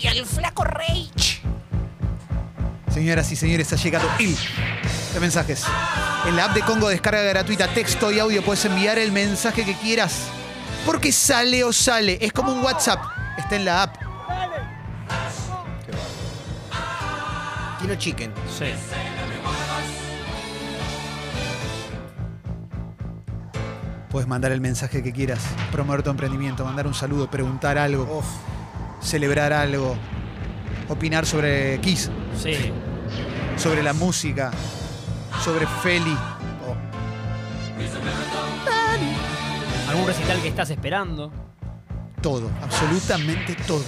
y al flaco Rage. Señoras y señores, ha llegado el de mensajes. En la app de Congo descarga gratuita, texto y audio, puedes enviar el mensaje que quieras. Porque sale o sale. Es como un WhatsApp. Está en la app. Kino Chicken. Sí. Puedes mandar el mensaje que quieras. Promover tu emprendimiento, mandar un saludo, preguntar algo, Uf. Celebrar algo, opinar sobre Kiss, Sí. sobre la música, sobre Feli. Oh. Algún recital que estás esperando. Todo, absolutamente todo.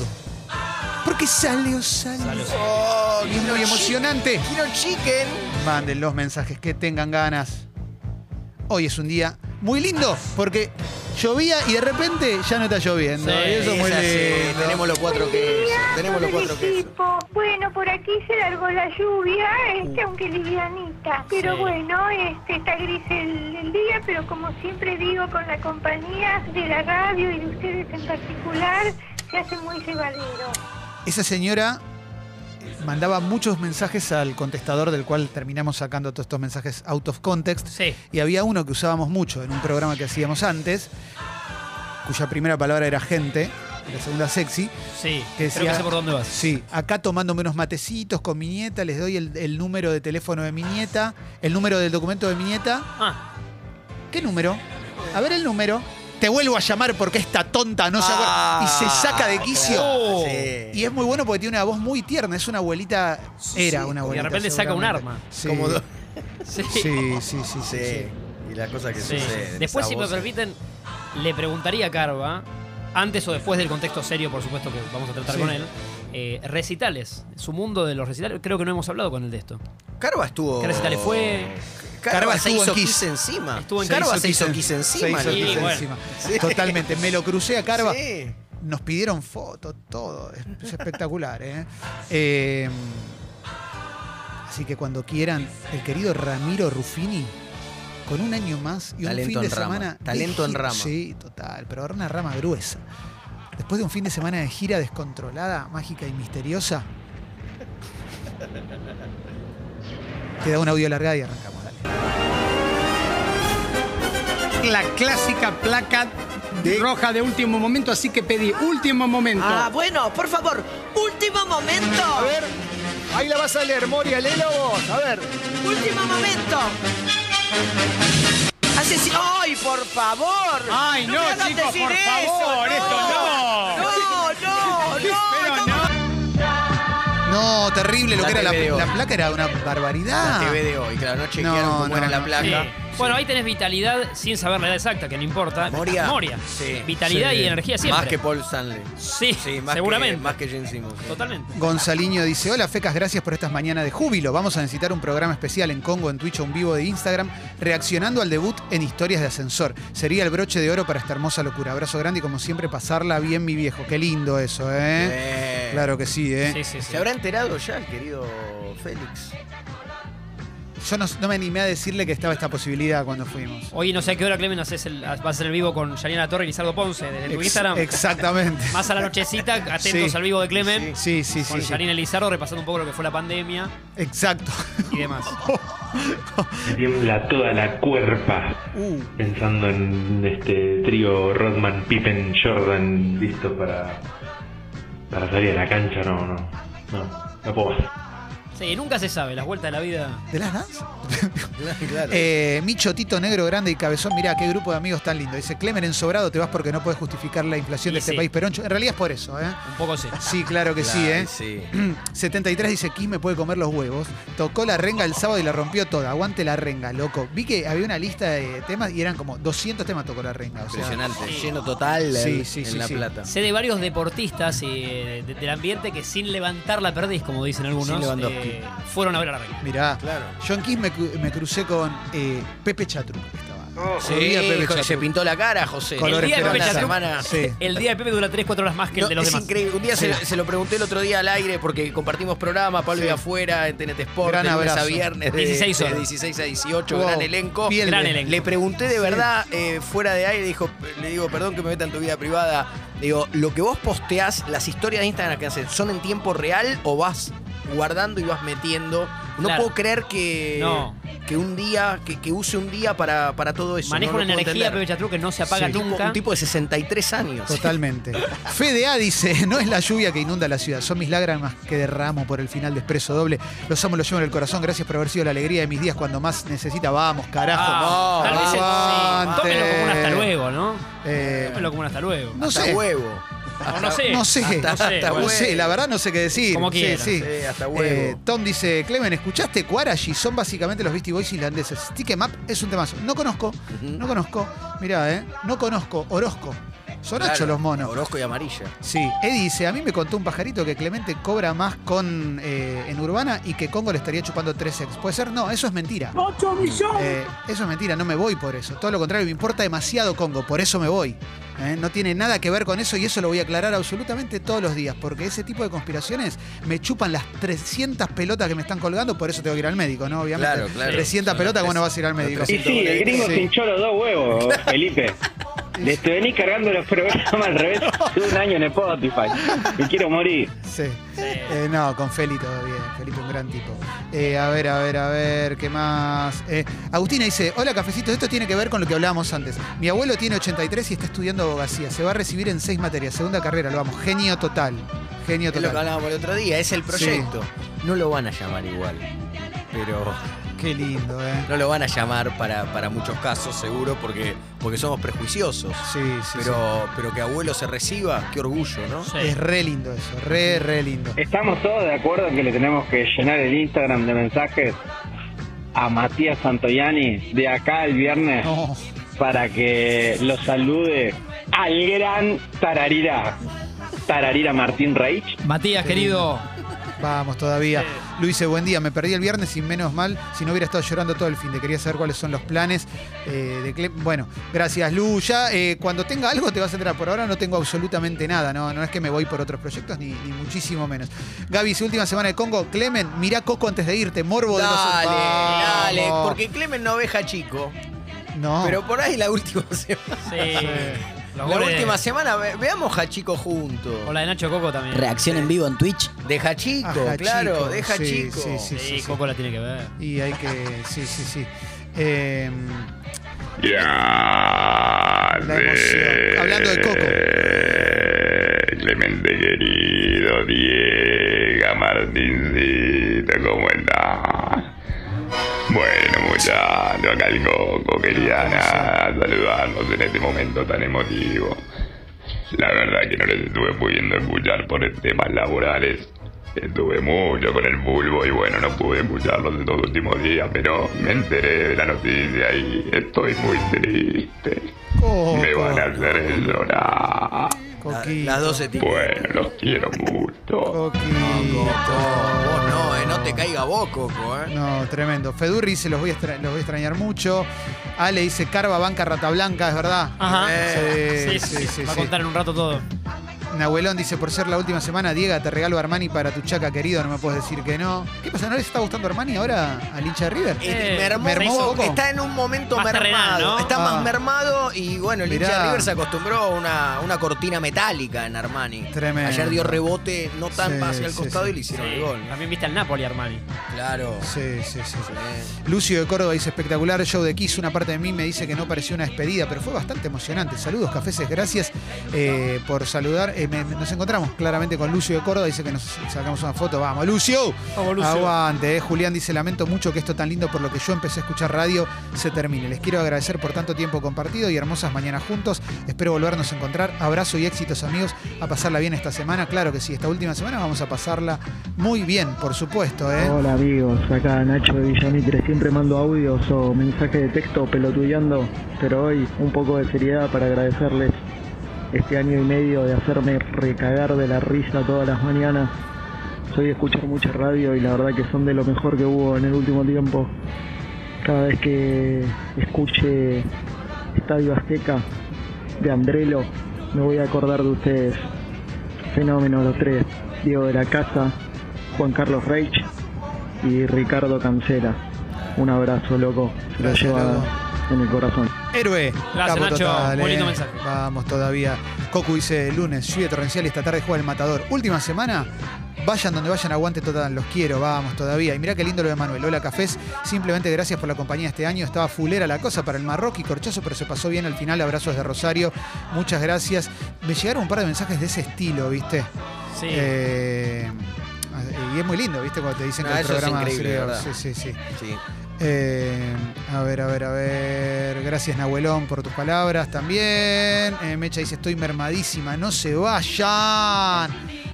Porque sale o sale. Sale o sale. Oh, Y es muy emocionante. Kino Chicken. Manden los mensajes que tengan ganas. Hoy es un día muy lindo porque llovía y de repente ya no está lloviendo. Sí, y eso es muy Es así, lindo. Tenemos los cuatro quesos. Tenemos los cuatro equipo. Bueno, por aquí se largó la lluvia, este, aunque livianita. Pero Sí. bueno, este, está gris el, el día, pero como siempre digo, con la compañía de la radio y de ustedes en particular, se hace muy llevadero. Esa señora mandaba muchos mensajes al contestador del cual terminamos sacando todos estos mensajes out of context. Sí. Y había uno que usábamos mucho en un programa que hacíamos antes, cuya primera palabra era gente, y la segunda sexy. Sí. Que Creo decía- que sé por dónde vas. Sí, acá tomándome unos matecitos con mi nieta, les doy el, el número de teléfono de mi nieta, el número del documento de mi nieta. Ah, ¿Qué número? A ver el número. Te vuelvo a llamar porque esta tonta no se acuerda. Ah, Y se saca de quicio. Oh. Sí. Y es muy bueno porque tiene una voz muy tierna. Es una abuelita. Era una Y de abuelita. repente saca un arma. Sí. Como do- sí. Sí, sí, sí, sí, Sí. sí. Y las cosas que Sí. suceden. Después, si me permiten, le preguntaría a Carva, antes o después del contexto serio, por supuesto, que vamos a tratar Sí. con él, eh, recitales, su mundo de los recitales. Creo que no hemos hablado con él de esto. Carva estuvo. ¿Qué recitales fue? Carva, Carva se hizo Kiss. Kiss encima. Estuvo en Carva se hizo Kiss hizo encima. Se hizo Y Kiss bueno. encima. Sí. Totalmente. Me lo crucé a Carva. Sí. Nos pidieron fotos, todo. Es, es espectacular, ¿eh? Eh, Así que cuando quieran, el querido Ramiro Ruffini, con un año más y un fin de en rama. semana. de Talento en rama. Sí, total. Pero ahora una rama gruesa. Después de un fin de semana de gira descontrolada, mágica y misteriosa. Te da un audio largada y arrancamos. La clásica placa roja de último momento, así que pedí último momento. Ah, bueno, por favor, último momento. A ver, ahí la vas a leer, Moria, léelo vos. A ver. Último momento. ¡Ay, por favor! Ay, no, hagas chicos, decir por eso, favor, esto no. No, no, no. Pero no. No, terrible lo La que era la, de la placa, era una barbaridad. La TV de hoy, claro, no chequearon No, cómo no, era la no. placa. Sí. Bueno, ahí tenés vitalidad sin saber la edad exacta, que no importa. Moria. Moria. Sí. Vitalidad Sí. y energía siempre. Más que Paul Stanley. Sí, Sí, más seguramente. Que, más que Gene Simmons. Totalmente. Gonzaliño dice, hola Fecas, gracias por estas mañanas de júbilo. Vamos a necesitar un programa especial en Congo, en Twitch o en vivo de Instagram, reaccionando al debut en Historias de Ascensor. Sería el broche de oro para esta hermosa locura. Abrazo grande y como siempre pasarla bien mi viejo. Qué lindo eso, ¿eh? Eh, Claro que sí, ¿eh? Sí, sí, sí. ¿Se habrá enterado ya el querido Félix? Yo no, no me animé a decirle que estaba esta posibilidad cuando fuimos. Hoy no sé a qué hora, Clemen, haces el, vas a hacer el vivo con Yanina Torre y Lizardo Ponce desde tu Ex- Instagram. Exactamente. Más a la nochecita, atentos Sí. al vivo de Clemen. Sí, sí, Con sí. sí. Yanina y Lizardo repasando un poco lo que fue la pandemia Exacto. y demás. Me tiembla toda la cuerpa Uh, pensando en este trío Rodman, Pippen, Jordan listo para, para salir a la cancha. No, no, no, no puedo. Sí, nunca se sabe, las vueltas de la vida. ¿De las Dance? claro. Eh, Micho, Tito, Negro, Grande y Cabezón. Mirá, qué grupo de amigos tan lindo. Dice, Clemen ensobrado, te vas porque no puedes justificar la inflación Y de este sí. país peroncho. En realidad es por eso, ¿eh? Un poco sí. Sí, claro que sí, ¿eh? Sí. 73 dice, Kiss me puede comer los huevos. Tocó la renga el sábado y la rompió toda. Aguante la renga, loco. Vi que había una lista de temas y eran como 200 temas tocó la renga. O sea, Impresionante. Sí. Lleno total Sí, en, sí, en sí, La sí. Plata. Sé de varios deportistas de- del ambiente que sin levantar la perdís, como dicen algunos, Sin. Eh, fueron a ver a la reina. mirá. Claro. Yo en Kiss me, cru- me crucé con eh, Pepe Chatru, que estaba. Sí, Pepe jo- se pintó la cara, José. Color el día de Pepe esperanza. Chatruc, semana. Sí. el día de Pepe dura 3-4 horas más que el de los es demás. increíble. Un día se, Sí. se lo pregunté el otro día al aire porque compartimos programa, Pablo Sí. de afuera, en TNT Sport, Gran de lunes a abrazo. viernes, de 16 de horas. 16 a 18, Wow. gran elenco. Piel Gran de- elenco. Le pregunté de verdad, eh, fuera de aire, dijo, le digo, perdón que me meta en tu vida privada, Digo, lo que vos posteás, las historias de Instagram que haces, ¿son en tiempo real o vas guardando y vas metiendo? No Claro. puedo creer que, No. que un día, que, que use un día para, para todo eso. Maneja no una energía. Pepe Chatru, que no se apaga Un tipo- nunca. Un tipo de 63 años. Totalmente. Fede A dice, no es la lluvia que inunda la ciudad, son mis lágrimas que derramo por el final de Expreso Doble. Los amo, los llevo en el corazón. Gracias por haber sido la alegría de mis días cuando más necesita. Vamos, carajo. Ah, tal vez el- sí. Tómenlo como un hasta luego, ¿no? Eh, Tómenlo como un hasta luego. no hasta sé. huevo. O no sé. No sé, Hasta- no sé, hasta no huevo. sé, la verdad no sé qué decir. Como Sí, quieran, sí. sí, hasta huevo. Eh, Tom dice, Clemen, ¿escuchaste Quarashi? Son básicamente los Beastie Boys islandeses. Stick 'em Up es un temazo. No conozco, no conozco. Mirá, ¿eh? No conozco. Orozco. Son ocho Claro, los monos. Orozco y amarilla. Sí, Eddie dice, a mí me contó un pajarito que Clemente cobra más con eh, en Urbana y que Congo le estaría chupando 3 ex. ¿Puede ser? No, eso es mentira. Eh, eso es mentira, no me voy por eso. Todo lo contrario, me importa demasiado Congo, por eso me voy. Eh, No tiene nada que ver con eso y eso lo voy a aclarar absolutamente todos los días, porque ese tipo de conspiraciones me chupan las 300 pelotas que me están colgando, por eso tengo que ir al médico, ¿no? Obviamente. Claro, claro. 300 Son pelotas, las ¿cómo no vas a ir al médico? Y sí, el gringo Sí. hinchó los dos huevos, Felipe. Le te venís cargando los programas al revés de un año en Spotify. Y quiero morir. Sí. Eh, no, con Feli todo bien. Felipe un gran tipo. Eh, a ver, a ver, a ver, ¿qué más? Eh, Agustina dice, hola cafecito, esto tiene que ver con lo que hablábamos antes. Mi abuelo tiene 83 y está estudiando abogacía. Se va a recibir en seis materias, segunda carrera, lo vamos. Genio total. Genio Es lo que total. hablábamos el otro día, es el proyecto. No lo van a llamar igual. Pero Qué lindo, ¿eh? no lo van a llamar para, para muchos casos, seguro, porque, porque somos prejuiciosos. Sí, sí, Pero, pero que abuelo se reciba, qué orgullo, ¿no? sí. Es re lindo eso, re, re lindo. Estamos todos de acuerdo en que le tenemos que llenar el Instagram de mensajes a Matías Santoyani de acá el viernes No, para que lo salude al gran Tararira. Tararira Martín Reich. Matías, querido. Vamos todavía. Luis dice, buen día, me perdí el viernes y menos mal si no hubiera estado llorando todo el fin de quería saber cuáles son los planes eh, de Cle- Bueno, gracias Lu. Ya eh, cuando tenga algo te vas a enterar. Por ahora no tengo absolutamente nada, no, no es que me voy por otros proyectos ni, ni muchísimo menos. Gaby, su última semana de Congo. Clemen, mirá Coco antes de irte, morbo de los Dale, dale, porque Clemen no oveja chico. No. Pero por ahí la última semana. Sí. La goles última semana ve- veamos Hachico juntos. O la de Nacho Coco también. Reacción en vivo en Twitch. De Hachico, Ajá, claro, chico. de Sí, Hachico. sí, sí. Sí, Coco la tiene que ver. Y hay que. Sí, sí, sí. Eh, Ya. La emoción. Hablando de Coco. Clemente querido, Diego Martincito, ¿cómo estás? Bueno, muchachos, acá el Coco, quería nada, saludarlos en este momento tan emotivo. La verdad que no les estuve pudiendo escuchar por temas laborales. Estuve mucho con el bulbo y bueno, no pude escucharlos estos últimos días, pero me enteré de la noticia y estoy muy triste. Coco. Me van a hacer llorar. Coquito. Las 12 tipos. Bueno, los quiero mucho. Coquito. Vos no, eh, no te caiga vos, Coco, eh. No, tremendo. Fedurri dice, los voy, a extra- los voy a extrañar mucho. Ale dice, Carva, Banca, Rata Blanca, es verdad. Ajá. Sí, Sí, sí, sí, Va a sí. contar en un rato todo. Nahuelón dice, por ser la última semana, Diego, te regalo Armani para tu chaca querido, no me puedes decir que no. ¿Qué pasa? ¿No les está gustando Armani ahora al hincha de River? Este, Eh, mermó, mermó. Coco. está en un momento Más mermado. terrenal, ¿no? Está Ah. más mermado y bueno, el hincha Mirá. de River se acostumbró a una, una cortina metálica en Armani. Tremendo. Ayer dio rebote no tan Sí, hacia el sí, costado sí. y le hicieron Sí. el gol. También viste al Napoli, Armani. Claro. Sí, sí, sí. Sí. Lucio de Córdoba dice espectacular show de Kiss. Una parte de mí me dice que no pareció una despedida, pero fue bastante emocionante. Saludos, cafeses, gracias eh, por saludar. Eh, me- me- nos encontramos claramente con Lucio de Córdoba. Dice que nos sacamos una foto. Vamos, Lucio. Vamos, Lucio. Aguante. eh. Julián dice: Lamento mucho que esto tan lindo por lo que yo empecé a escuchar radio se termine. Les quiero agradecer por tanto tiempo compartido y hermosas mañanas juntos. Espero volvernos a encontrar. Abrazo y éxitos, amigos. A pasarla bien esta semana. Claro que sí, esta última semana vamos a pasarla muy bien, por supuesto. ¿eh? Hola amigos, acá Nacho de Villamitre, siempre mando audios o mensajes de texto pelotudeando, pero hoy un poco de seriedad para agradecerles este año y medio de hacerme recagar de la risa todas las mañanas. Soy de escuchar mucha radio y la verdad que son de lo mejor que hubo en el último tiempo. Cada vez que escuche Estadio Azteca de Andrelo, me voy a acordar de ustedes. Fenómeno los tres, Diego de la Casa, Juan Carlos Reich y Ricardo Cancela. Un abrazo, loco. Se lo lleva en el corazón. Héroe. Gracias, Capo Nacho. total, lindo eh. mensaje. Vamos todavía. Cocu dice lunes, lluvia torrencial y esta tarde juega el matador. Última semana. Vayan donde vayan, aguante total, los quiero, vamos todavía. Y mirá qué lindo lo de Manuel. Hola Cafés, simplemente gracias por la compañía este año. Estaba fulera la cosa para el Marroquí, corchazo, pero se pasó bien al final. Abrazos de Rosario, muchas gracias. Me llegaron un par de mensajes de ese estilo, ¿viste? Sí. Eh, y es muy lindo, ¿viste? Cuando te dicen No, que el eso es programa increíble, sirve- ¿verdad? Sí, sí, sí. Sí. Eh, a ver, a ver, a ver. Gracias, Nahuelón, por tus palabras también. Eh, Mecha dice: Estoy mermadísima. No se vayan.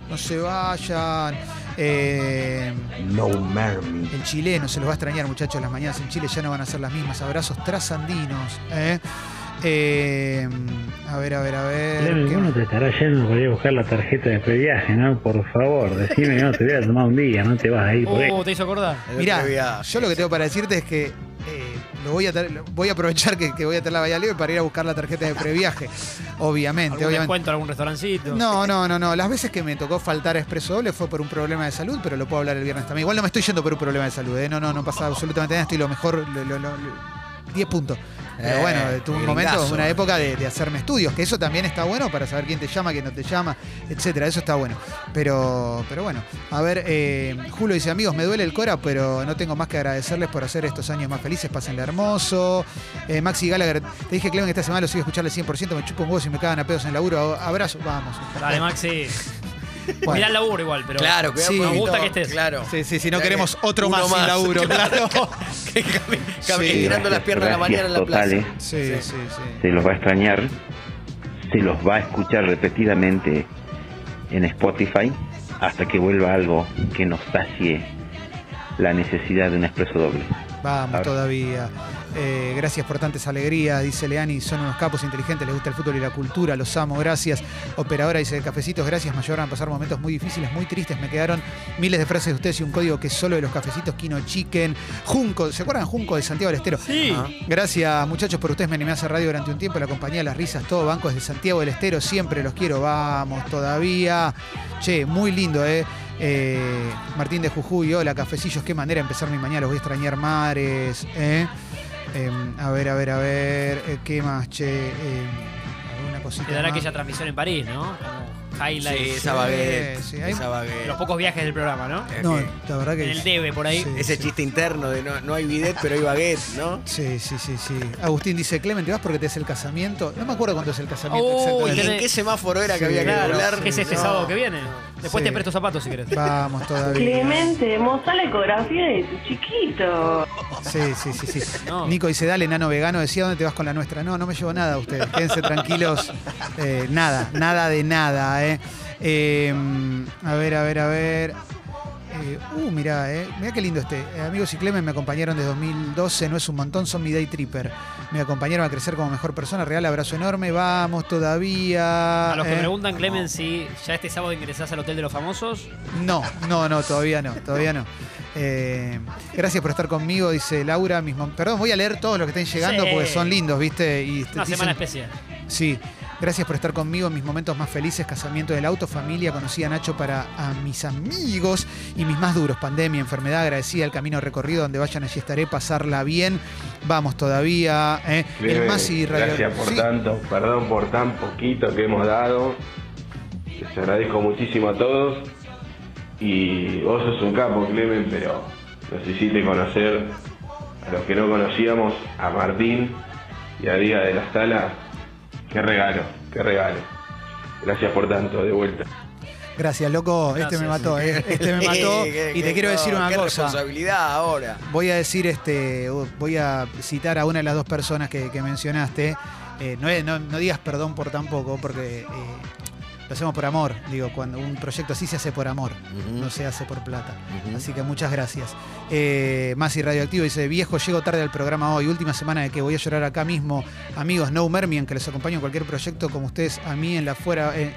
No se vayan. Eh, No mermy. el chileno se los va a extrañar, muchachos. Las mañanas en Chile ya no van a ser las mismas. Abrazos trasandinos. ¿eh? Eh, a ver, a ver, a ver. Clemen, ¿qué vos no te estarás yendo ir a buscar la tarjeta de previaje, ¿no? Por favor, decime, no, te voy a tomar un día, no te vas a ir por ahí. Oh, ¿te hizo acordar? Mirá, yo lo que tengo para decirte es que eh, lo voy a voy a aprovechar que, que voy a tener la Bahía Libre para ir a buscar la tarjeta de previaje. Obviamente, ¿Algún obviamente. descuento, algún restaurancito? No, no, no, no. Las veces que me tocó faltar a Expreso Doble fue por un problema de salud, pero lo puedo hablar el viernes también. Igual no me estoy yendo por un problema de salud, ¿eh? No, no, no pasa absolutamente nada. Estoy lo mejor, lo- lo- lo- lo- 10 puntos. Pero Eh, bueno, tuve un gringazo. momento, una época de, de hacerme estudios, que eso también está bueno para saber quién te llama, quién no te llama, etcétera. Eso está bueno. Pero, pero bueno, a ver, eh, Julio dice, amigos, me duele el cora, pero no tengo más que agradecerles por hacer estos años más felices, pásenle hermoso. Eh, Maxi Gallagher, te dije, Clemen, que esta semana lo sigo escuchando al 100%, me chupo un huevo si me cagan a pedos en el laburo. Abrazo, vamos. Dale, Maxi. Bueno. Mirá el laburo igual, pero Claro, cuidado Sí. un gusta que estés. Claro. Sí, sí, sí, no queremos que otro más, sin laburo, claro. Que cami- cami- Sí, tirando las piernas a la mañana en la plaza. totales. Sí, sí, sí. Se los va a extrañar. Se los va a escuchar repetidamente en Spotify hasta que vuelva algo que nos sacie la necesidad de un expreso doble. Vamos todavía. Eh, gracias por tantas alegrías, dice Leani. Son unos capos inteligentes, les gusta el fútbol y la cultura, los amo, gracias. Operadora dice cafecitos, gracias. Me ayudaron a pasar momentos muy difíciles, muy tristes. Me quedaron miles de frases de ustedes y un código que es solo de los cafecitos Kino Chicken. Junco, ¿se acuerdan Junco de Santiago del Estero? Sí. Gracias, muchachos, por ustedes me animé a hacer radio durante un tiempo. La compañía Las Risas, todo banco desde Santiago del Estero. Siempre los quiero, vamos todavía. Che, muy lindo, ¿eh? Eh, Martín de Jujuy, hola, cafecillos, qué manera de empezar mi mañana, los voy a extrañar mares, ¿eh? Eh, a ver, a ver, a ver, eh, ¿qué más, che? Eh, alguna cosita Te dará más. aquella transmisión en París, ¿no? Highlights. Sí, esa baguette. sí, hay- esa baguette. Los pocos viajes del programa, ¿no? Es No, la verdad que En el debe por ahí. Sí, Ese sí. chiste interno de no, no hay bidet, pero hay baguette, ¿no? Sí, sí, sí, sí. Agustín dice, Clemente, ¿vas porque te es el casamiento? No me acuerdo cuándo es el casamiento Uy, ¿Y exactamente. tenés- en qué semáforo era que Sí, había que Claro, es este No. sábado que viene. Después Sí. te presto zapatos si querés. Vamos todavía. Clemente, mostrá la ecografía de tu chiquito. Sí, sí, sí, sí. No. Nico dice, dale, nano vegano, decía, ¿dónde te vas con la nuestra? No, no me llevo nada a ustedes. Quédense tranquilos. Eh, nada, nada de nada, ¿eh? Eh, a ver, a ver, a ver. Eh, uh, mirá, eh. Mirá qué lindo este. Amigos y Clemen me acompañaron desde 2012, no es un montón, son mi day tripper. Me acompañaron a crecer como mejor persona. Real abrazo enorme, vamos todavía. A los que eh. preguntan, Clemen, si ya este sábado ingresás al Hotel de los Famosos. No, no, no, todavía no, todavía no. Eh, gracias por estar conmigo, dice Laura. Mis mom- Perdón, voy a leer todos los que estén llegando Sí. porque son lindos, ¿viste? Y Una dicen- semana especial. Sí, gracias por estar conmigo en mis momentos más felices, casamiento del auto, familia, conocí a Nacho para a mis amigos y mis más duros, pandemia, enfermedad, agradecida el camino recorrido, donde vayan allí estaré, pasarla bien, vamos todavía, ¿eh? el Clemen, más y radio- Gracias por Sí. tanto, perdón por tan poquito que hemos dado. Les agradezco muchísimo a todos. Y vos sos un capo, Clemen, pero nos hiciste conocer a los que no conocíamos, a Martín y a Diga de la Sala. Qué regalo, qué regalo. Gracias por tanto, de vuelta. Gracias, loco, este me mató, ¿eh? este me mató Qué- y te qué- quiero decir una qué cosa. responsabilidad ahora. Voy a decir, este, voy a citar a una de las dos personas que, que mencionaste. Eh, no, no- no digas perdón por tan poco, porque eh, lo hacemos por amor. Digo, cuando un proyecto así se hace por amor, no se hace por plata. Así que muchas gracias. Eh, Masi Radioactivo dice, viejo, llego tarde al programa hoy, última semana de que voy a llorar acá mismo. Amigos, no Mermian, que les acompaño en cualquier proyecto como ustedes, a mí en la fuera... eh,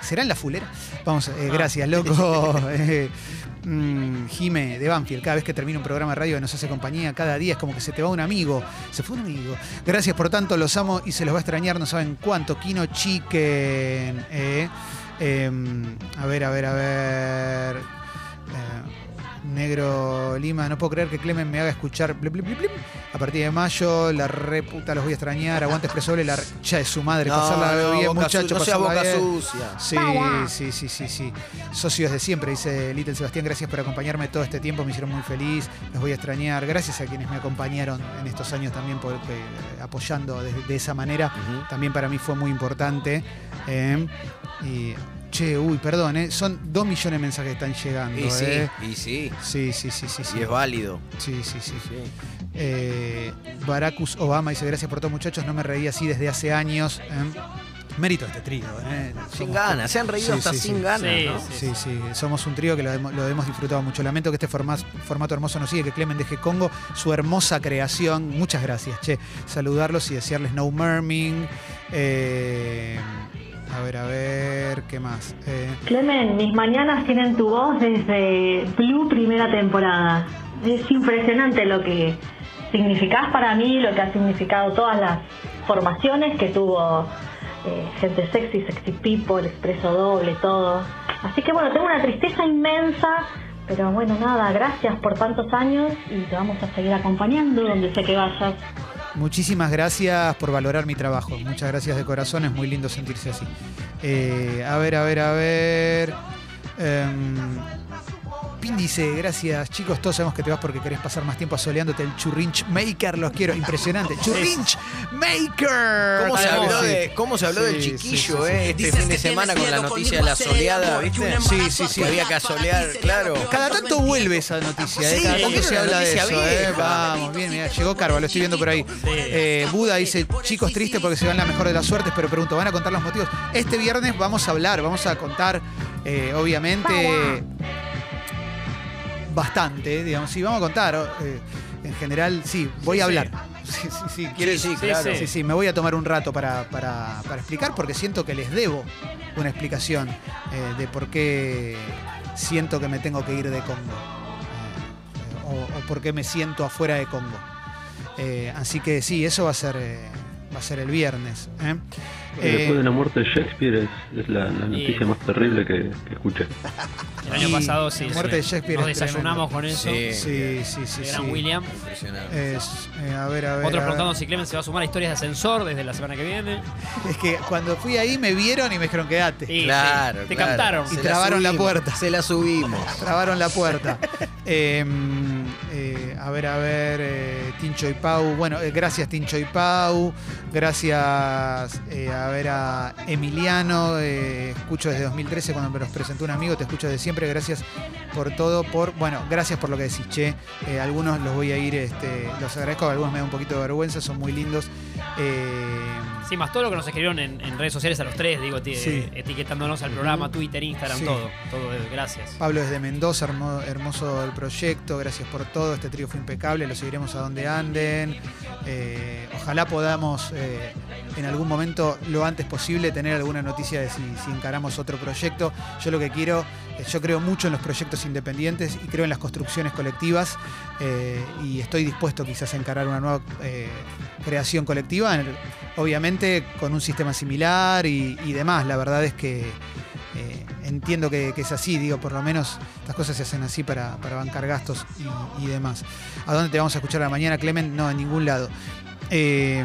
¿Será en la fulera? Vamos, eh, gracias, loco. Mm, Jime de Banfield, cada vez que termina un programa de radio que nos hace compañía, cada día es como que se te va un amigo. Se fue un amigo. Gracias por tanto, los amo y se los va a extrañar, no saben cuánto. Kino Chicken. eh. Em, a ver, a ver, a ver. Eh, Negro Lima, no puedo creer que Clemen me haga escuchar a partir de mayo, la reputa los voy a extrañar, aguante expreso doble, la recha de su madre, No, pasarla no, bien, muchachos, no sea boca bien. sucia. Sí, sí, sí, sí, sí. Socios de siempre, dice Little Sebastián, gracias por acompañarme todo este tiempo, me hicieron muy feliz, los voy a extrañar. Gracias a quienes me acompañaron en estos años también por, eh, apoyando de, de esa manera. También para mí fue muy importante. eh, y, che, uy, perdón, eh, son dos millones de mensajes que están llegando. Y sí, eh. y sí. Sí, sí, sí, sí, sí. Y es válido. Sí, sí, sí. Eh, Baracus Obama dice, gracias por todo muchachos, no me reí así desde hace años. eh. Mérito de este trío. eh. Sin ganas, se han reído hasta sin ganas, Sí, ¿no? sí, Sí, sí, somos un trío que lo, hemos- lo hemos disfrutado mucho. Lamento que este forma- formato hermoso no sigue, que Clemen deje Congo, su hermosa creación. Muchas gracias, che. Saludarlos y desearles no merming. Eh, a ver, a ver, ¿qué más? Eh, Clemen, mis mañanas tienen tu voz desde Blue primera temporada. Es impresionante lo que significás para mí, lo que ha significado todas las formaciones que tuvo eh, gente sexy, sexy people, expreso doble, todo. Así que bueno, tengo una tristeza inmensa, pero bueno, nada, gracias por tantos años y te vamos a seguir acompañando donde sea que vayas. Muchísimas gracias por valorar mi trabajo. Muchas gracias de corazón, es muy lindo sentirse así. Eh, a ver, a ver, a ver. Em, Pin dice, gracias chicos, todos sabemos que te vas porque querés pasar más tiempo asoleándote el Churrinch Maker, los quiero, impresionante. Churrinch Maker. ¿Cómo se, habló de, ¿Cómo se habló Sí, del chiquillo, sí, sí. eh? Este fin de semana con la noticia de la soleada, ¿viste? Sí, sí, sí. Que había que asolear, claro. Cada tanto vuelve esa noticia, ¿eh? Cada tanto se habla de eso. ¿eh? Vamos, bien, mira, llegó Carva, lo estoy viendo por ahí. Eh, Buda dice, chicos, triste porque se van la mejor de las suertes, pero pregunto, ¿van a contar los motivos? Este viernes vamos a hablar, vamos a contar, eh, obviamente, bastante, digamos, sí, vamos a contar. eh, en general, sí, voy a hablar. Sí, sí, sí, ¿quieres? sí, claro. Sí, sí, me voy a tomar un rato para, para- para explicar porque siento que les debo una explicación eh, de por qué siento que me tengo que ir de Congo. Eh, o, o por qué me siento afuera de Congo. Así que sí, eso va a ser, va a ser el viernes. ¿Eh? Después de la muerte de Shakespeare es, es la, la noticia más terrible que, que escuché. El año pasado sí. la muerte sí. de Shakespeare Nos es desayunamos tremendo. con eso. Sí, sí, sí. Gran William. Impresionante. Es, eh, a ver, a ver. Otros preguntando si Clemen se va a sumar a historias de ascensor desde la semana que viene. Es que cuando fui ahí me vieron y me dijeron quédate. Sí, Claro, sí. Te claro. captaron. Y Se trabaron la subimos, puerta. Se la subimos. Trabaron la puerta. Eh, eh, a ver, a ver, eh, Tincho y Pau. Bueno, eh, gracias Tincho y Pau. Gracias eh, a ver a Emiliano. eh, escucho desde 2013 cuando me los presentó un amigo. Te escucho de siempre. Gracias por todo. Por Bueno, gracias por lo que decís, che. Algunos los voy a ir, este, los agradezco. Algunos me da un poquito de vergüenza. Son muy lindos. Sí, más todo lo que nos escribieron en, en redes sociales a los tres, digo, Sí. etiquetándonos al programa, Twitter, Instagram, Sí. todo. Todo, eh, gracias. Pablo desde Mendoza, hermo- hermoso el proyecto, gracias por todo, este trío fue impecable, lo seguiremos a donde anden. Eh, ojalá podamos eh, en algún momento, lo antes posible, tener alguna noticia de si, si encaramos otro proyecto. Yo lo que quiero, eh, yo creo mucho en los proyectos independientes y creo en las construcciones colectivas y estoy dispuesto quizás a encarar una nueva creación colectiva, en- obviamente con un sistema similar y, y demás. La verdad es que eh, entiendo que, que es así, digo, por lo menos estas cosas se hacen así para, para bancar gastos y, y demás. ¿A dónde te vamos a escuchar a la mañana, Clemen? No, en ningún lado. Eh,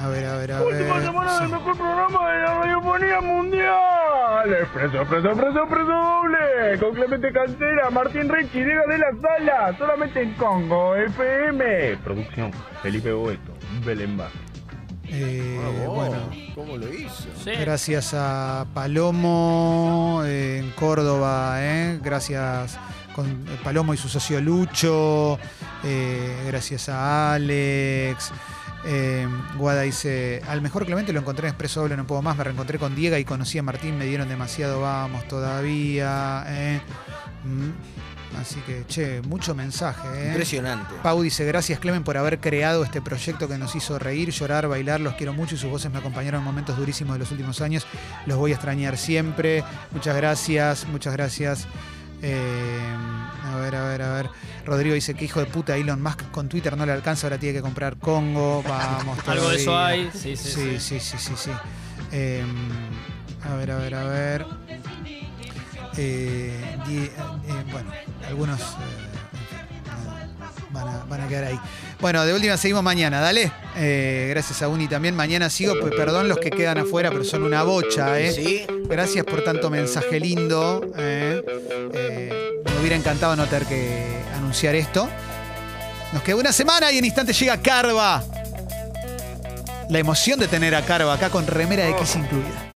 a ver, a ver, a Última ver. semana sí. del mejor programa de la radiofonía mundial. Expreso, expreso, expreso, expreso doble. Con Clemente Cancera, Martín Ricci, Diego de la Sala. Solamente en Congo, FM. Producción, Felipe Boeto, Belén Vázquez. Eh, bueno, ¿Cómo lo hizo? gracias a Palomo eh, en Córdoba, eh, gracias con eh, Palomo y su socio Lucho, eh, gracias a Alex. Eh, Guada dice, al mejor Clemente lo encontré en Expreso Doble, no puedo más, me reencontré con Diego y conocí a Martín, me dieron demasiado, vamos todavía. eh. Mm. Así que, che, mucho mensaje. eh. Impresionante. Pau dice, gracias Clemen por haber creado este proyecto que nos hizo reír, llorar, bailar, los quiero mucho y sus voces me acompañaron en momentos durísimos de los últimos años, los voy a extrañar siempre, muchas gracias, muchas gracias. Eh, a ver, a ver, a ver. Rodrigo dice que hijo de puta Elon Musk con Twitter no le alcanza, ahora tiene que comprar Congo, vamos. Algo de eso hay, sí, sí, sí. Sí, sí, sí, sí. Eh, a ver, a ver, a ver. Eh, eh, bueno, algunos... eh, van a, van a quedar ahí. Bueno, de última seguimos mañana, dale. Eh, gracias a Uni también. Mañana sigo, pues, perdón los que quedan afuera, pero son una bocha, ¿eh? Sí. Gracias por tanto mensaje lindo. ¿eh? Eh, me hubiera encantado no tener que anunciar esto. Nos queda una semana y en instante llega Carva. La emoción de tener a Carva acá con remera X incluida.